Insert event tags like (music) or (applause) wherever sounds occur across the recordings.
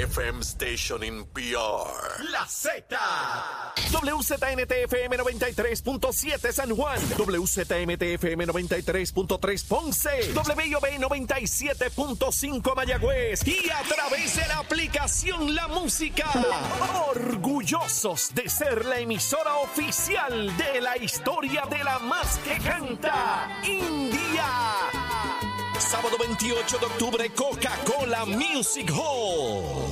FM station in PR. La Z. WZNTFM 93.7 San Juan. WZMTFM 93.3 Ponce. WIOB 97.5 Mayagüez. Y a través de la aplicación La Música. Orgullosos de ser la emisora oficial de la historia de la más que canta. India. Sábado 28 de octubre, Coca-Cola Music Hall.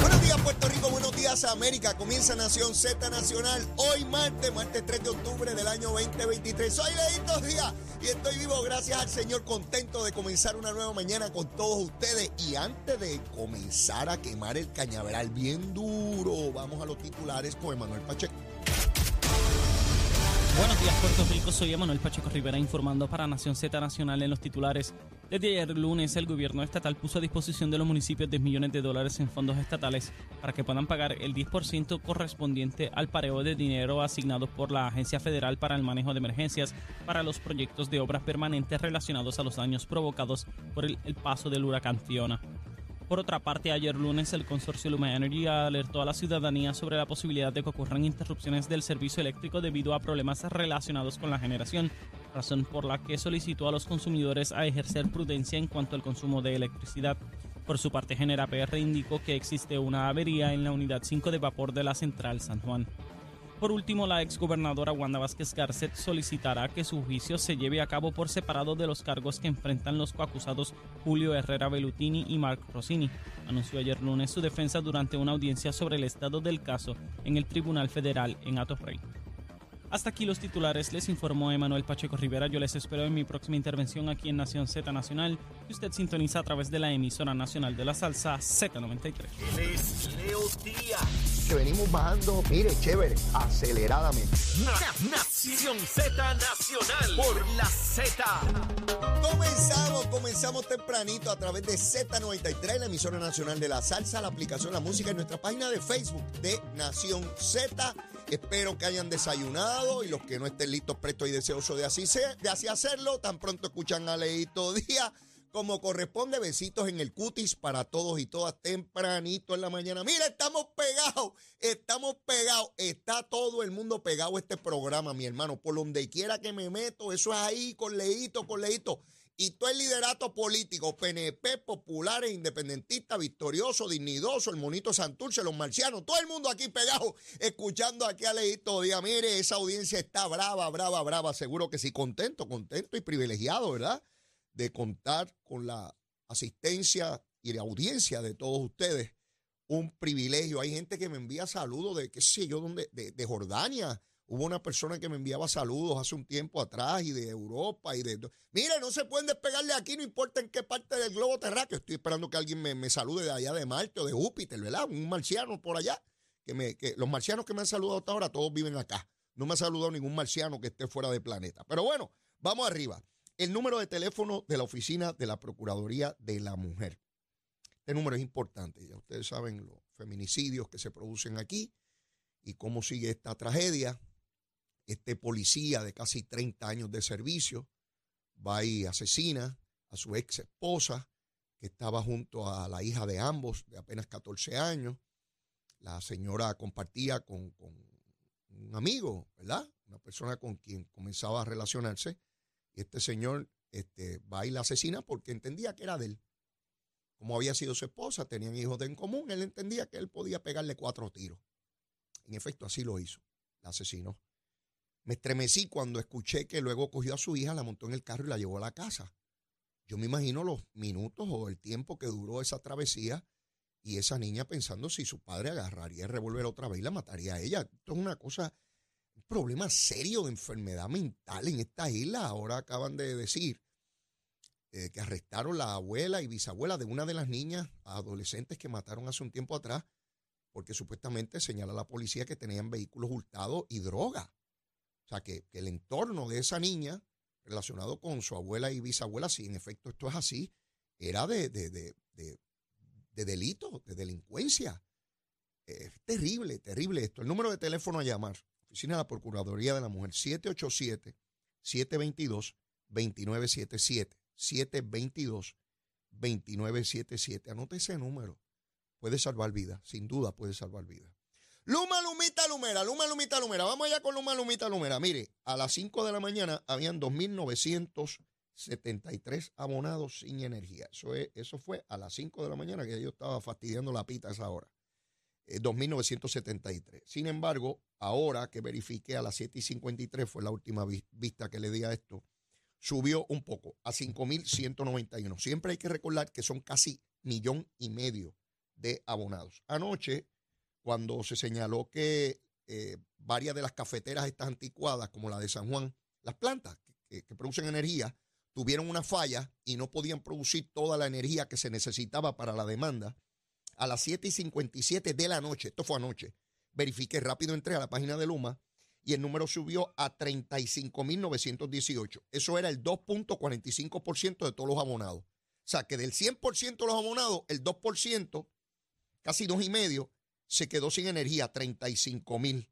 Buenos días Puerto Rico, buenos días América. Comienza Nación Z Nacional hoy martes, martes 3 de octubre del año 2023. Soy Leito Díaz y estoy vivo gracias al Señor, contento de comenzar una nueva mañana con todos ustedes. Y antes de comenzar a quemar el cañaveral bien duro, vamos a los titulares con Emanuel Pacheco. Buenos días, Puerto Rico. Soy Emanuel Pacheco Rivera informando para Nación Z Nacional en los titulares. Desde ayer lunes, el gobierno estatal puso a disposición de los municipios 10 millones de dólares en fondos estatales para que puedan pagar el 10% correspondiente al pareo de dinero asignado por la Agencia Federal para el Manejo de Emergencias para los proyectos de obras permanentes relacionados a los daños provocados por el, el paso del huracán Fiona. Por otra parte, ayer lunes el consorcio Luma Energy alertó a la ciudadanía sobre la posibilidad de que ocurran interrupciones del servicio eléctrico debido a problemas relacionados con la generación, razón por la que solicitó a los consumidores a ejercer prudencia en cuanto al consumo de electricidad. Por su parte, Genera PR indicó que existe una avería en la unidad 5 de vapor de la central San Juan. Por último, la exgobernadora Wanda Vázquez Garcet solicitará que su juicio se lleve a cabo por separado de los cargos que enfrentan los coacusados Julio Herrera Bellutini y Mark Rossini. Anunció ayer lunes su defensa durante una audiencia sobre el estado del caso en el Tribunal Federal en Atorrey. Hasta aquí los titulares, les informó Emanuel Pacheco Rivera. Yo les espero en mi próxima intervención aquí en Nación Z Nacional, que usted sintoniza a través de la emisora nacional de la salsa Z93. Él es Leo Díaz. Que venimos bajando, mire, chévere, aceleradamente. Na- Nación Z Nacional. Por la Z. Comenzamos, comenzamos tempranito a través de Z93, la emisora nacional de la salsa, la aplicación La Música en nuestra página de Facebook de Nación Z. Espero que hayan desayunado y los que no estén listos, prestos y deseosos de así, ser, de así hacerlo, tan pronto escuchan a Leito Día. Como corresponde, besitos en el cutis para todos y todas tempranito en la mañana. Mira, estamos pegados, estamos pegados. Está todo el mundo pegado a este programa, mi hermano. Por donde quiera que me meto, eso es ahí, con leíto, con leíto. Y todo el liderato político, PNP, populares, independentistas, victorioso, dignidoso, el monito Santurce, los marcianos, todo el mundo aquí pegado, escuchando aquí a Leito Díaz. Mire, esa audiencia está brava, brava, brava. Seguro que sí, contento, contento y privilegiado, ¿verdad? De contar con la asistencia y la audiencia de todos ustedes. Un privilegio. Hay gente que me envía saludos de, qué sé yo, de, de Jordania. Hubo una persona que me enviaba saludos hace un tiempo atrás y de Europa y de... Mire, no se pueden despegar de aquí, no importa en qué parte del globo terráqueo. Estoy esperando que alguien me, me salude de allá de Marte o de Júpiter, ¿verdad? Un marciano por allá. Que me, que los marcianos que me han saludado hasta ahora, todos viven acá. No me ha saludado ningún marciano que esté fuera del planeta. Pero bueno, vamos arriba. El número de teléfono de la oficina de la Procuraduría de la Mujer. Este número es importante. Ya ustedes saben los feminicidios que se producen aquí y cómo sigue esta tragedia este policía de casi 30 años de servicio va y asesina a su ex esposa, que estaba junto a la hija de ambos, de apenas 14 años. La señora compartía con, con un amigo, ¿verdad? Una persona con quien comenzaba a relacionarse. Y este señor este, va y la asesina porque entendía que era de él. Como había sido su esposa, tenían hijos de en común, él entendía que él podía pegarle cuatro tiros. En efecto, así lo hizo. La asesinó. Me estremecí cuando escuché que luego cogió a su hija, la montó en el carro y la llevó a la casa. Yo me imagino los minutos o el tiempo que duró esa travesía y esa niña pensando si su padre agarraría el revólver otra vez y la mataría a ella. Esto es una cosa, un problema serio de enfermedad mental en esta isla. Ahora acaban de decir eh, que arrestaron la abuela y bisabuela de una de las niñas adolescentes que mataron hace un tiempo atrás porque supuestamente señala la policía que tenían vehículos hurtados y droga. Sea, que, el entorno de esa niña, relacionado con su abuela y bisabuela, si en efecto esto es así, era de, de, de, de, de delito, de delincuencia. Es terrible, terrible esto. El número de teléfono a llamar, Oficina de la Procuraduría de la Mujer, 787-722-2977. 2977. Anote ese número. Puede salvar vidas, sin duda puede salvar vidas. Luma, Lumita, Lumera, Luma, Lumita, Lumera. Vamos allá con Luma, Lumita, Lumera. Mire, a las 5 de la mañana habían 2.973 abonados sin energía. Eso, es, eso fue a las 5 de la mañana que yo estaba fastidiando la pita a esa hora. 2.973. Eh, sin embargo, ahora que verifiqué a las 7 y 53, fue la última vista que le di a esto, subió un poco a 5.191. Siempre hay que recordar que son casi millón y medio de abonados. Anoche, cuando se señaló que eh, varias de las cafeteras estas anticuadas, como la de San Juan, las plantas que, que producen energía, tuvieron una falla y no podían producir toda la energía que se necesitaba para la demanda, a las 7 y 57 de la noche, esto fue anoche, verifiqué rápido, entré a la página de Luma y el número subió a 35.918. Eso era el 2.45% de todos los abonados. O sea, que del 100% de los abonados, el 2%, casi 2,5%, se quedó sin energía, 35 mil.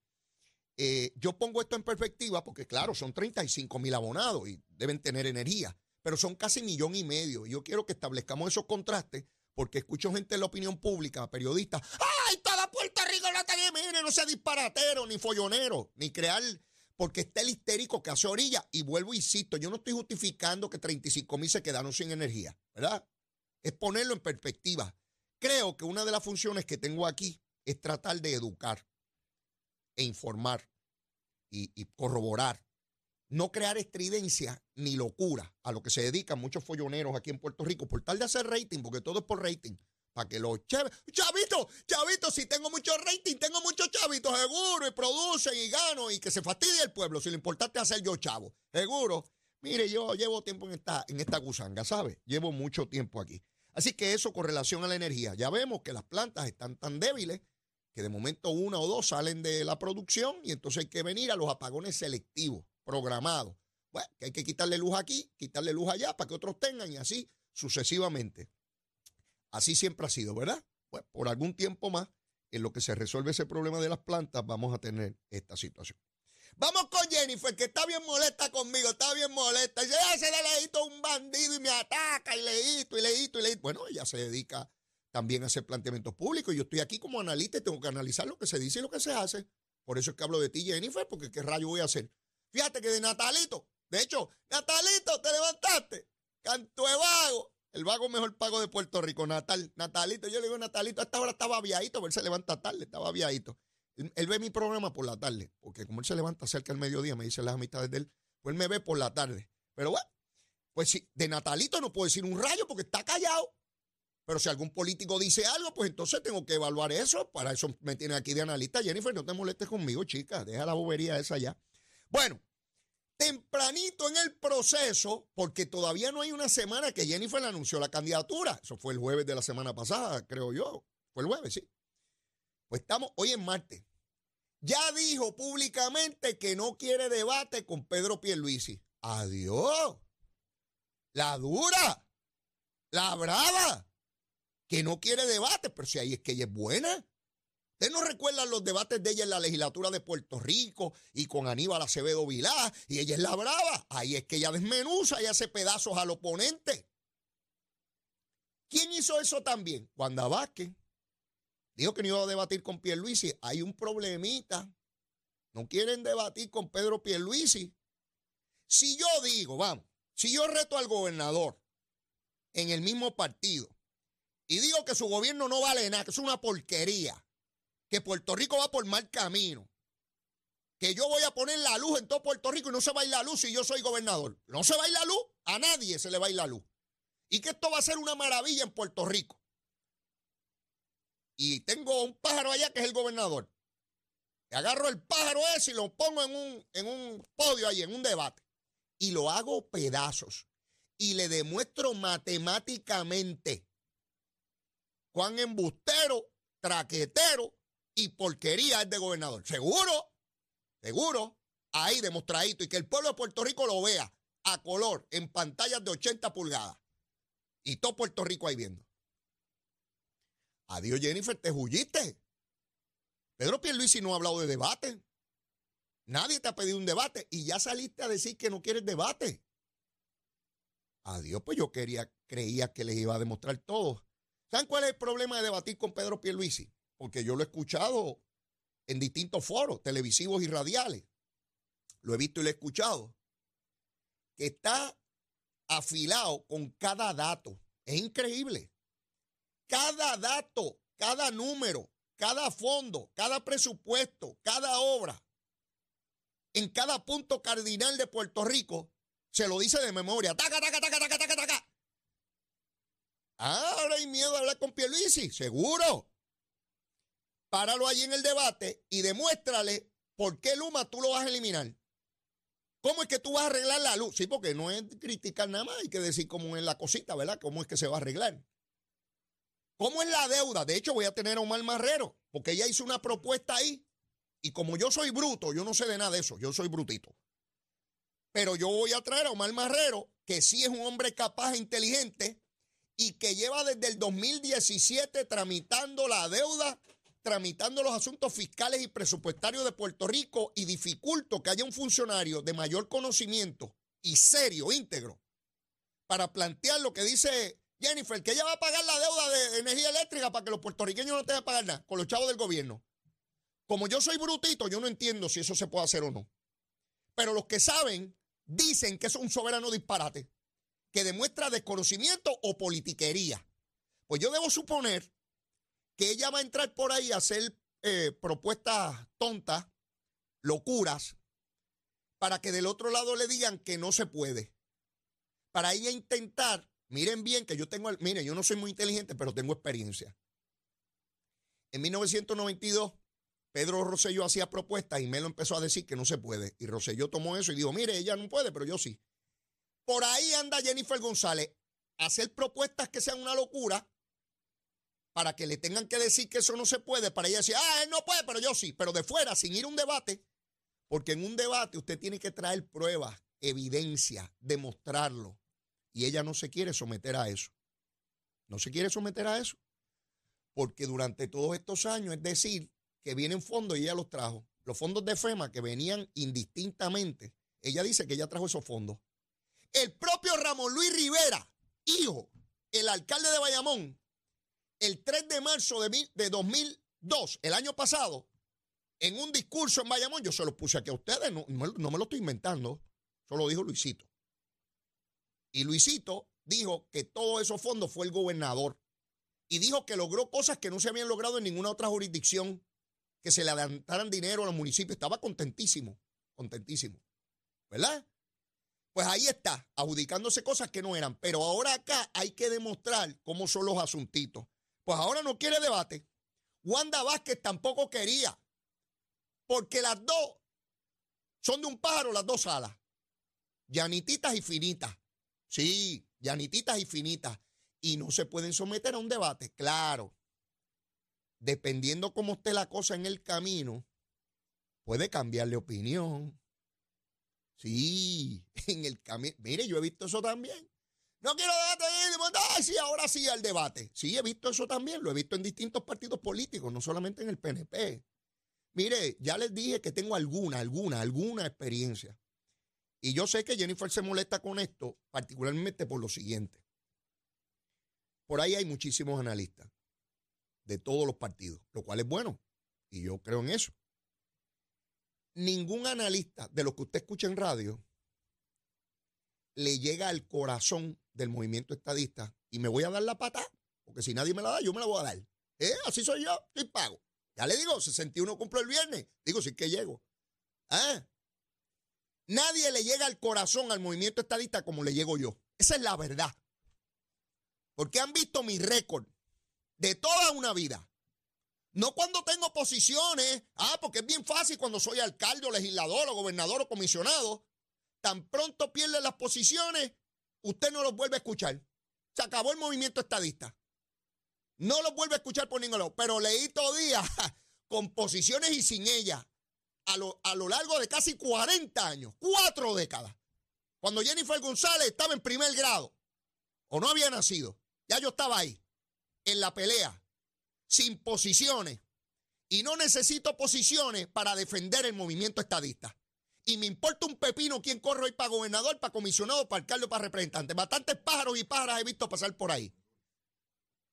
Eh, yo pongo esto en perspectiva porque, claro, son 35 mil abonados y deben tener energía, pero son casi millón y medio. Yo quiero que establezcamos esos contrastes porque escucho gente en la opinión pública, periodistas, ¡ay, toda Puerto Rico no está mire, no sea disparatero, ni follonero, ni crear, porque está el histérico que hace orilla. Y vuelvo, insisto, yo no estoy justificando que 35 mil se quedaron sin energía, ¿verdad? Es ponerlo en perspectiva. Creo que una de las funciones que tengo aquí es tratar de educar e informar y, corroborar no crear estridencia ni locura a lo que se dedican muchos folloneros aquí en Puerto Rico por tal de hacer rating, porque todo es por rating. Para que los chavitos, chavitos, si tengo mucho rating, tengo muchos chavitos, seguro, y producen y gano, y que se fastidie el pueblo. Si lo importante es hacer yo chavo, seguro. Mire, yo llevo tiempo en esta, en esta gusanga, ¿sabe? Llevo mucho tiempo aquí. Así que eso con relación a la energía. Ya vemos que las plantas están tan débiles que de momento una o dos salen de la producción y entonces hay que venir a los apagones selectivos programado. Bueno, que hay que quitarle luz aquí, quitarle luz allá para que otros tengan y así sucesivamente. Así siempre ha sido, ¿verdad? Pues por algún tiempo más, en lo que se resuelve ese problema de las plantas, vamos a tener esta situación. Vamos con Jennifer, que está bien molesta conmigo, está bien molesta. Dice, ese leíto un bandido y me ataca, y leíto, y leíto, y leíto. Bueno, ella se dedica también a hacer planteamientos públicos. Yo estoy aquí como analista y tengo que analizar lo que se dice y lo que se hace. Por eso es que hablo de ti, Jennifer, porque qué rayo voy a hacer. Fíjate que de Natalito, de hecho, Natalito, te levantaste. Canto de vago. El vago mejor pago de Puerto Rico, Natal. Natalito, yo le digo Natalito, a esta hora estaba aviadito, pero él se levanta tarde, estaba aviadito. Él, ve mi programa por la tarde, porque como él se levanta cerca del mediodía, me dice las amistades de él, pues él me ve por la tarde. Pero bueno, pues sí, de Natalito no puedo decir un rayo porque está callado. Pero si algún político dice algo, pues entonces tengo que evaluar eso. Para eso me tiene aquí de analista. Jennifer, no te molestes conmigo, chica. Deja la bobería esa ya. Bueno, tempranito en el proceso, porque todavía no hay una semana que Jennifer anunció la candidatura. Eso fue el jueves de la semana pasada, creo yo. Fue el jueves, sí. Pues estamos hoy en martes. Ya dijo públicamente que no quiere debate con Pedro Pierluisi. Adiós. La dura. La brava. Que no quiere debate, pero si ahí es que ella es buena. Ustedes no recuerdan los debates de ella en la legislatura de Puerto Rico y con Aníbal Acevedo Vilá, y ella es la brava. Ahí es que ella desmenuza y hace pedazos al oponente. ¿Quién hizo eso también? Wanda Vázquez. Dijo que no iba a debatir con Pierluisi. Hay un problemita. No quieren debatir con Pedro Pierluisi. Si yo digo, vamos, si yo reto al gobernador en el mismo partido y digo que su gobierno no vale nada, que es una porquería, que Puerto Rico va por mal camino, que yo voy a poner la luz en todo Puerto Rico y no se va a ir la luz si yo soy gobernador. No se va a ir la luz, a nadie se le va a ir la luz. Y que esto va a ser una maravilla en Puerto Rico. Y tengo un pájaro allá que es el gobernador. Y agarro el pájaro ese y lo pongo en un, en un podio ahí, en un debate. Y lo hago pedazos. Y le demuestro matemáticamente cuán embustero, traquetero y porquería es de gobernador. Seguro, seguro, ahí demostradito y que el pueblo de Puerto Rico lo vea a color en pantallas de 80 pulgadas. Y todo Puerto Rico ahí viendo. Adiós, Jennifer, te huyiste. Pedro Pierluisi no ha hablado de debate. Nadie te ha pedido un debate y ya saliste a decir que no quieres debate. Adiós, pues yo quería, creía que les iba a demostrar todo. ¿Saben cuál es el problema de debatir con Pedro Pierluisi? Porque yo lo he escuchado en distintos foros televisivos y radiales. Lo he visto y lo he escuchado. Que está afilado con cada dato. Es increíble. Cada dato, cada número, cada fondo, cada presupuesto, cada obra, en cada punto cardinal de Puerto Rico, se lo dice de memoria. Taca, taca, taca, taca, taca, taca. Ah, ahora hay miedo de hablar con Pierluisi, seguro. Páralo allí en el debate y demuéstrale por qué Luma tú lo vas a eliminar. ¿Cómo es que tú vas a arreglar la luz? Sí, porque no es criticar nada más, hay que decir cómo es la cosita, ¿verdad? ¿Cómo es que se va a arreglar? ¿Cómo es la deuda? De hecho, voy a tener a Omar Marrero, porque ella hizo una propuesta ahí. Y como yo soy bruto, yo no sé de nada de eso, yo soy brutito. Pero yo voy a traer a Omar Marrero, que sí es un hombre capaz e inteligente y que lleva desde el 2017 tramitando la deuda tramitando los asuntos fiscales y presupuestarios de Puerto Rico y dificulto que haya un funcionario de mayor conocimiento y serio, íntegro, para plantear lo que dice Jennifer, que ella va a pagar la deuda de energía eléctrica para que los puertorriqueños no tengan que pagar nada con los chavos del gobierno. Como yo soy brutito, yo no entiendo si eso se puede hacer o no. Pero los que saben dicen que es un soberano disparate, que demuestra desconocimiento o politiquería. Pues yo debo suponer que ella va a entrar por ahí a hacer eh, propuestas tontas, locuras, para que del otro lado le digan que no se puede. Para ella intentar, miren bien que yo tengo, miren, yo no soy muy inteligente, pero tengo experiencia. En 1992, Pedro Rosselló hacía propuestas y Melo empezó a decir que no se puede. Y Rosselló tomó eso y dijo, mire, ella no puede, pero yo sí. Por ahí anda Jennifer González a hacer propuestas que sean una locura para que le tengan que decir que eso no se puede, para ella decir, ah, él no puede, pero yo sí, pero de fuera, sin ir a un debate, porque en un debate usted tiene que traer pruebas, evidencia, demostrarlo, y ella no se quiere someter a eso. No se quiere someter a eso, porque durante todos estos años, es decir, que vienen fondos y ella los trajo, los fondos de FEMA que venían indistintamente, ella dice que ella trajo esos fondos. El propio Ramón Luis Rivera, hijo, el alcalde de Bayamón, el 3 de marzo de, 2002, el año pasado, en un discurso en Bayamón, yo se lo puse aquí a ustedes, no, no me lo estoy inventando, solo dijo Luisito. Y Luisito dijo que todos esos fondos fue el gobernador. Y dijo que logró cosas que no se habían logrado en ninguna otra jurisdicción, que se le adelantaran dinero a los municipios. Estaba contentísimo, contentísimo. ¿Verdad? Pues ahí está, adjudicándose cosas que no eran. Pero ahora acá hay que demostrar cómo son los asuntitos. Pues ahora no quiere debate. Wanda Vázquez tampoco quería. Porque las dos son de un pájaro, las dos alas. Llanititas y finitas. Sí, llanititas y finitas. Y no se pueden someter a un debate, claro. Dependiendo cómo esté la cosa en el camino, puede cambiarle opinión. Sí, (laughs) en el camino. Mire, yo he visto eso también. No quiero debate. Ay, sí, ahora sí al debate. Sí, he visto eso también. Lo he visto en distintos partidos políticos, no solamente en el PNP. Mire, ya les dije que tengo alguna, alguna, alguna experiencia. Y yo sé que Jennifer se molesta con esto, particularmente por lo siguiente. Por ahí hay muchísimos analistas de todos los partidos, lo cual es bueno. Y yo creo en eso. Ningún analista de los que usted escucha en radio le llega al corazón del movimiento estadista y me voy a dar la pata, porque si nadie me la da, yo me la voy a dar. ¿Eh? Así soy yo, estoy pago. Ya le digo, 61 cumplo el viernes. Digo, sí que llego. ¿Ah? Nadie le llega al corazón al movimiento estadista como le llego yo. Esa es la verdad. Porque han visto mi récord de toda una vida. No cuando tengo posiciones, ah, porque es bien fácil cuando soy alcalde o legislador o gobernador o comisionado. Tan pronto pierde las posiciones, usted no los vuelve a escuchar. Se acabó el movimiento estadista. No los vuelve a escuchar por ningún lado. Pero leí todavía (laughs) con posiciones y sin ella a lo, a lo largo de casi 40 años, cuatro décadas. Cuando Jennifer González estaba en primer grado o no había nacido, ya yo estaba ahí, en la pelea, sin posiciones. Y no necesito posiciones para defender el movimiento estadista. Y me importa un pepino quién corre hoy para gobernador, para comisionado, para alcalde, para representante. Bastantes pájaros y pájaras he visto pasar por ahí.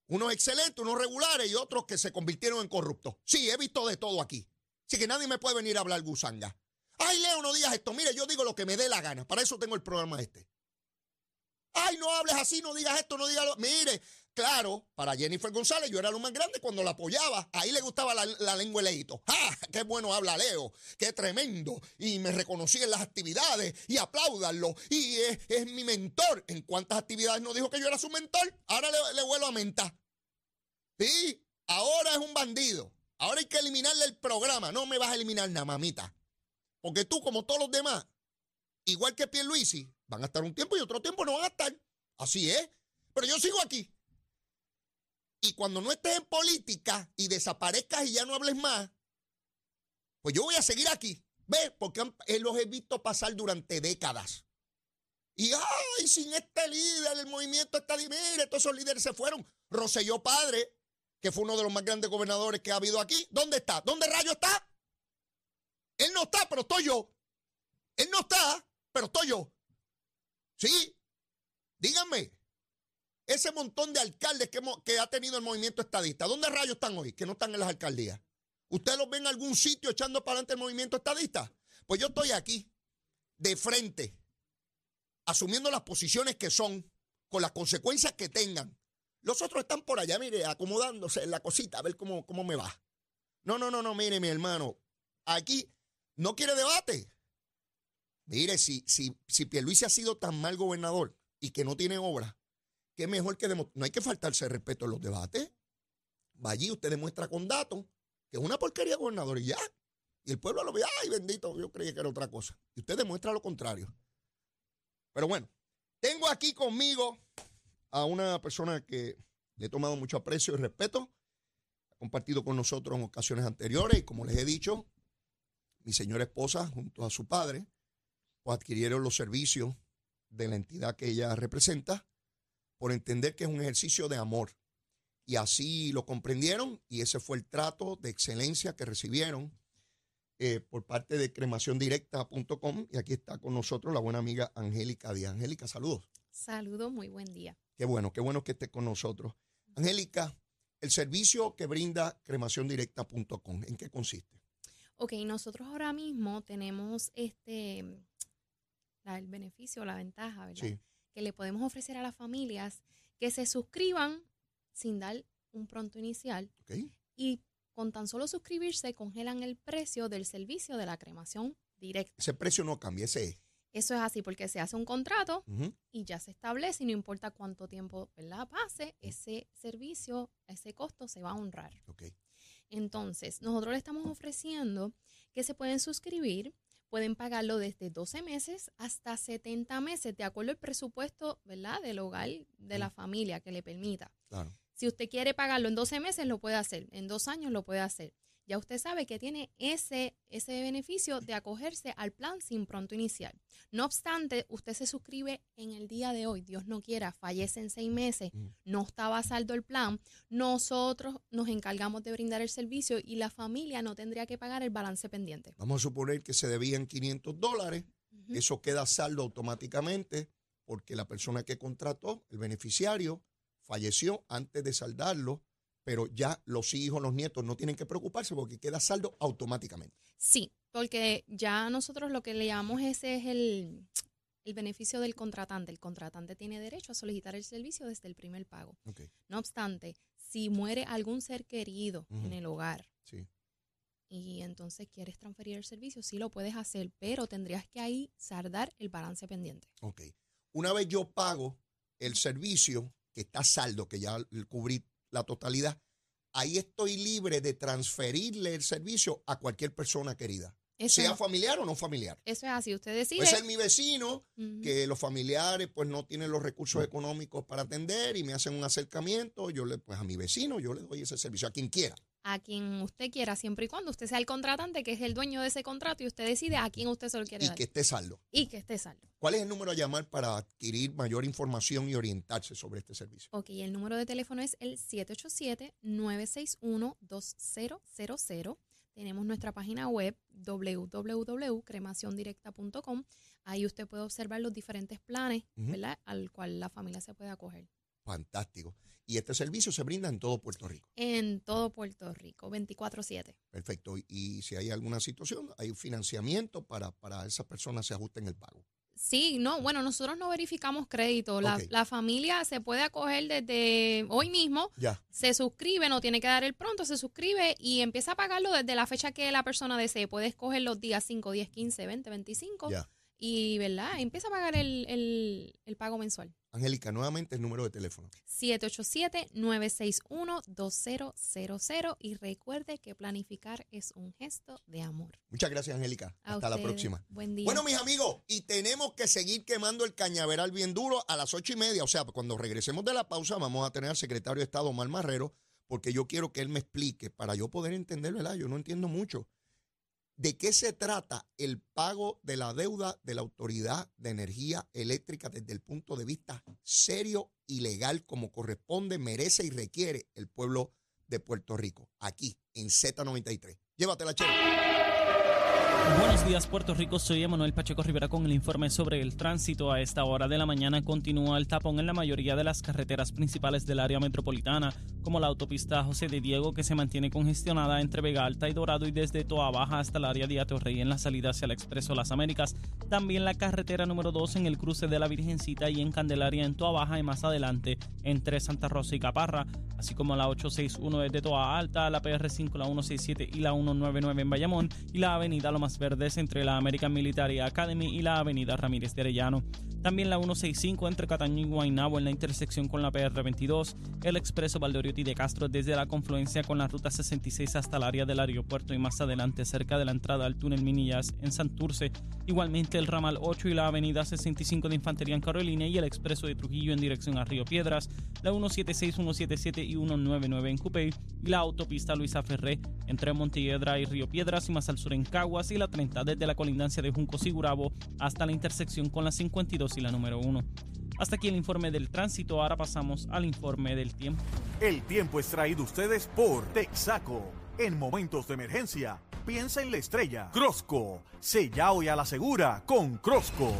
Unos excelentes, unos regulares y otros que se convirtieron en corruptos. Sí, he visto de todo aquí. Así que nadie me puede venir a hablar gusanga. Ay, Leo, no digas esto. Mire, yo digo lo que me dé la gana. Para eso tengo el programa este. Ay, no hables así, no digas esto, no digas lo. Mire, claro, para Jennifer González yo era lo más grande cuando la apoyaba. Ahí le gustaba la, lengua leíto. ¡Ah! ¡Qué bueno habla Leo! ¡Qué tremendo! Y me reconocí en las actividades y apláudanlo. Y es, mi mentor. ¿En cuántas actividades no dijo que yo era su mentor? Ahora le, le vuelo a mentar. Sí, ahora es un bandido. Ahora hay que eliminarle el programa. No me vas a eliminar nada, mamita. Porque tú, como todos los demás, igual que Pierluisi, van a estar un tiempo y otro tiempo no van a estar. Así es. Pero yo sigo aquí. Y cuando no estés en política y desaparezcas y ya no hables más, pues yo voy a seguir aquí. ¿Ves? Porque eh, los he visto pasar durante décadas. Y ay, sin este líder, el movimiento está. Mire, todos esos líderes se fueron. Roselló Padre, que fue uno de los más grandes gobernadores que ha habido aquí. ¿Dónde está? ¿Dónde rayo está? Él no está, pero estoy yo. Él no está, pero estoy yo. Sí. Díganme. Ese montón de alcaldes que, ha tenido el movimiento estadista, ¿dónde rayos están hoy? Que no están en las alcaldías. ¿Ustedes los ven en algún sitio echando para adelante el movimiento estadista? Pues yo estoy aquí, de frente, asumiendo las posiciones que son, con las consecuencias que tengan. Los otros están por allá, mire, acomodándose en la cosita, a ver cómo, cómo me va. No, no, no, no, mire, mi hermano, aquí no quiere debate. Mire, si, si, si Pierluisi ha sido tan mal gobernador y que no tiene obra, qué mejor que no hay que faltarse de respeto en los debates. Va allí, usted demuestra con datos que es una porquería gobernador y ya. Y el pueblo lo ve, ay, bendito, yo creía que era otra cosa. Y usted demuestra lo contrario. Pero bueno, tengo aquí conmigo a una persona que le he tomado mucho aprecio y respeto. Ha compartido con nosotros en ocasiones anteriores y como les he dicho, mi señora esposa junto a su padre pues adquirieron los servicios de la entidad que ella representa por entender que es un ejercicio de amor. Y así lo comprendieron y ese fue el trato de excelencia que recibieron eh, por parte de cremaciondirecta.com. Y aquí está con nosotros la buena amiga Angélica Díaz. Angélica, saludos. Saludos, muy buen día. Qué bueno, qué bueno que esté con nosotros. Angélica, el servicio que brinda cremaciondirecta.com, ¿en qué consiste? Ok, nosotros ahora mismo tenemos este el beneficio, la ventaja, ¿verdad? Sí. Que le podemos ofrecer a las familias que se suscriban sin dar un pronto inicial ¿Ok? y con tan solo suscribirse congelan el precio del servicio de la cremación directa. Ese precio no cambia, ese es. Eso es así porque se hace un contrato y ya se establece y no importa cuánto tiempo ¿verdad? pase, ese servicio, ese costo se va a honrar. Entonces, nosotros le estamos ofreciendo que se pueden suscribir, pueden pagarlo desde 12 meses hasta 70 meses, de acuerdo al presupuesto, ¿verdad?, del hogar, de la familia que le permita. Claro. Si usted quiere pagarlo en 12 meses, lo puede hacer, en dos años lo puede hacer. Ya usted sabe que tiene ese, ese beneficio de acogerse al plan sin pronto inicial. No obstante, usted se suscribe en el día de hoy, Dios no quiera, fallece en seis meses, Mm. no estaba a saldo el plan, nosotros nos encargamos de brindar el servicio y la familia no tendría que pagar el balance pendiente. Vamos a suponer que se debían 500 dólares. Eso queda saldo automáticamente porque la persona que contrató, el beneficiario, falleció antes de saldarlo, pero ya los hijos, los nietos no tienen que preocuparse porque queda saldo automáticamente. Sí, porque ya nosotros lo que le llamamos ese es el, el beneficio del contratante. El contratante tiene derecho a solicitar el servicio desde el primer pago. No obstante, si muere algún ser querido en el hogar sí. y entonces quieres transferir el servicio, sí lo puedes hacer, pero tendrías que ahí saldar el balance pendiente. Ok. Una vez yo pago el servicio, que está saldo, que ya cubrí la totalidad, ahí estoy libre de transferirle el servicio a cualquier persona querida, Eso, sea familiar o no familiar. eso es así, usted decide. Puede ser mi vecino, que los familiares pues no tienen los recursos económicos para atender y me hacen un acercamiento, yo le, pues a mi vecino yo le doy ese servicio, a quien quiera. A quien usted quiera, siempre y cuando usted sea el contratante, que es el dueño de ese contrato, y usted decide a quién usted se lo quiere Y dar. que esté saldo. y que esté saldo. ¿Cuál es el número a llamar para adquirir mayor información y orientarse sobre este servicio? Ok, el número de teléfono es el 787-961-2000. tenemos nuestra página web www.cremaciondirecta.com. Ahí usted puede observar los diferentes planes. ¿verdad? Al cual la familia se puede acoger. Fantástico. Y este servicio se brinda en todo Puerto Rico. En todo Puerto Rico, 24-7. Perfecto. Y, si hay alguna situación, hay financiamiento para, para esas personas se ajusten el pago. Sí, no, bueno, nosotros no verificamos crédito. La, la familia se puede acoger desde hoy mismo, Ya. se suscribe, no tiene que dar el pronto, se suscribe y empieza a pagarlo desde la fecha que la persona desee. Puede escoger los días 5, 10, 15, 20, 25 Ya. Y, ¿verdad? Empieza a pagar el, el- el pago mensual. Angélica, nuevamente el número de teléfono. 787-961-2000 y recuerde que planificar es un gesto de amor. Muchas gracias, Angélica. Hasta la próxima. Buen día. Bueno, mis amigos, y tenemos que seguir quemando el cañaveral bien duro a las ocho y media. O sea, cuando regresemos de la pausa, vamos a tener al secretario de Estado, Omar Marrero, porque yo quiero que él me explique, para yo poder entender, ¿verdad? Yo no entiendo mucho. ¿De qué se trata el pago de la deuda de la Autoridad de Energía Eléctrica desde el punto de vista serio y legal, como corresponde, merece y requiere el pueblo de Puerto Rico? Aquí, en Z93. Llévatela, chévere. Buenos días, Puerto Rico. Soy Emanuel Pacheco Rivera con el informe sobre el tránsito. A esta hora de la mañana continúa el tapón en la mayoría de las carreteras principales del área metropolitana, como la autopista José de Diego, que se mantiene congestionada entre Vega Alta y Dorado y desde Toa Baja hasta el área de Atorrey en la salida hacia el Expreso Las Américas. También la carretera número 2 en el cruce de la Virgencita y en Candelaria en Toa Baja y más adelante entre Santa Rosa y Caparra, así como la 861 desde Toa Alta, la PR5, la 167 y la 199 en Bayamón y la avenida Verdes entre la American Military Academy y la avenida Ramírez de Arellano. También la 165 entre Cataño y Guaynabo en la intersección con la PR22, el expreso Valdoriotti de Castro desde la confluencia con la ruta 66 hasta el área del aeropuerto y más adelante cerca de la entrada al túnel Minillas en Santurce. Igualmente el ramal 8 y la avenida 65 de Infantería en Carolina y el expreso de Trujillo en dirección a Río Piedras, la 176, 177 y 199 en Cupey y la autopista Luisa Ferré entre Montelledra y Río Piedras y más al sur en Caguas la 30 desde la colindancia de Juncos y Gurabo hasta la intersección con la 52 y la número 1. Hasta aquí el informe del tránsito, ahora pasamos al informe del tiempo. El tiempo es traído ustedes por Texaco. En momentos de emergencia, piensa en la estrella. Crosco, sella hoy a la segura con Crosco.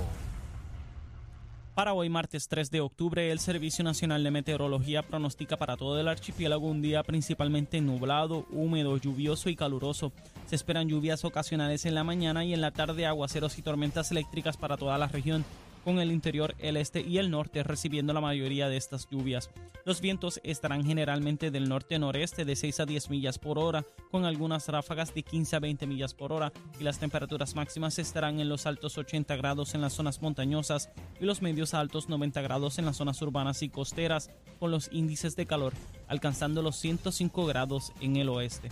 Para hoy, martes 3 de octubre, el Servicio Nacional de Meteorología pronostica para todo el archipiélago un día principalmente nublado, húmedo, lluvioso y caluroso. Se esperan lluvias ocasionales en la mañana y en la tarde aguaceros y tormentas eléctricas para toda la región, con el interior, el este y el norte recibiendo la mayoría de estas lluvias. Los vientos estarán generalmente del norte-noreste de 6 a 10 millas por hora, con algunas ráfagas de 15 a 20 millas por hora, y las temperaturas máximas estarán en los altos 80 grados en las zonas montañosas y los medios a altos 90 grados en las zonas urbanas y costeras, con los índices de calor alcanzando los 105 grados en el oeste.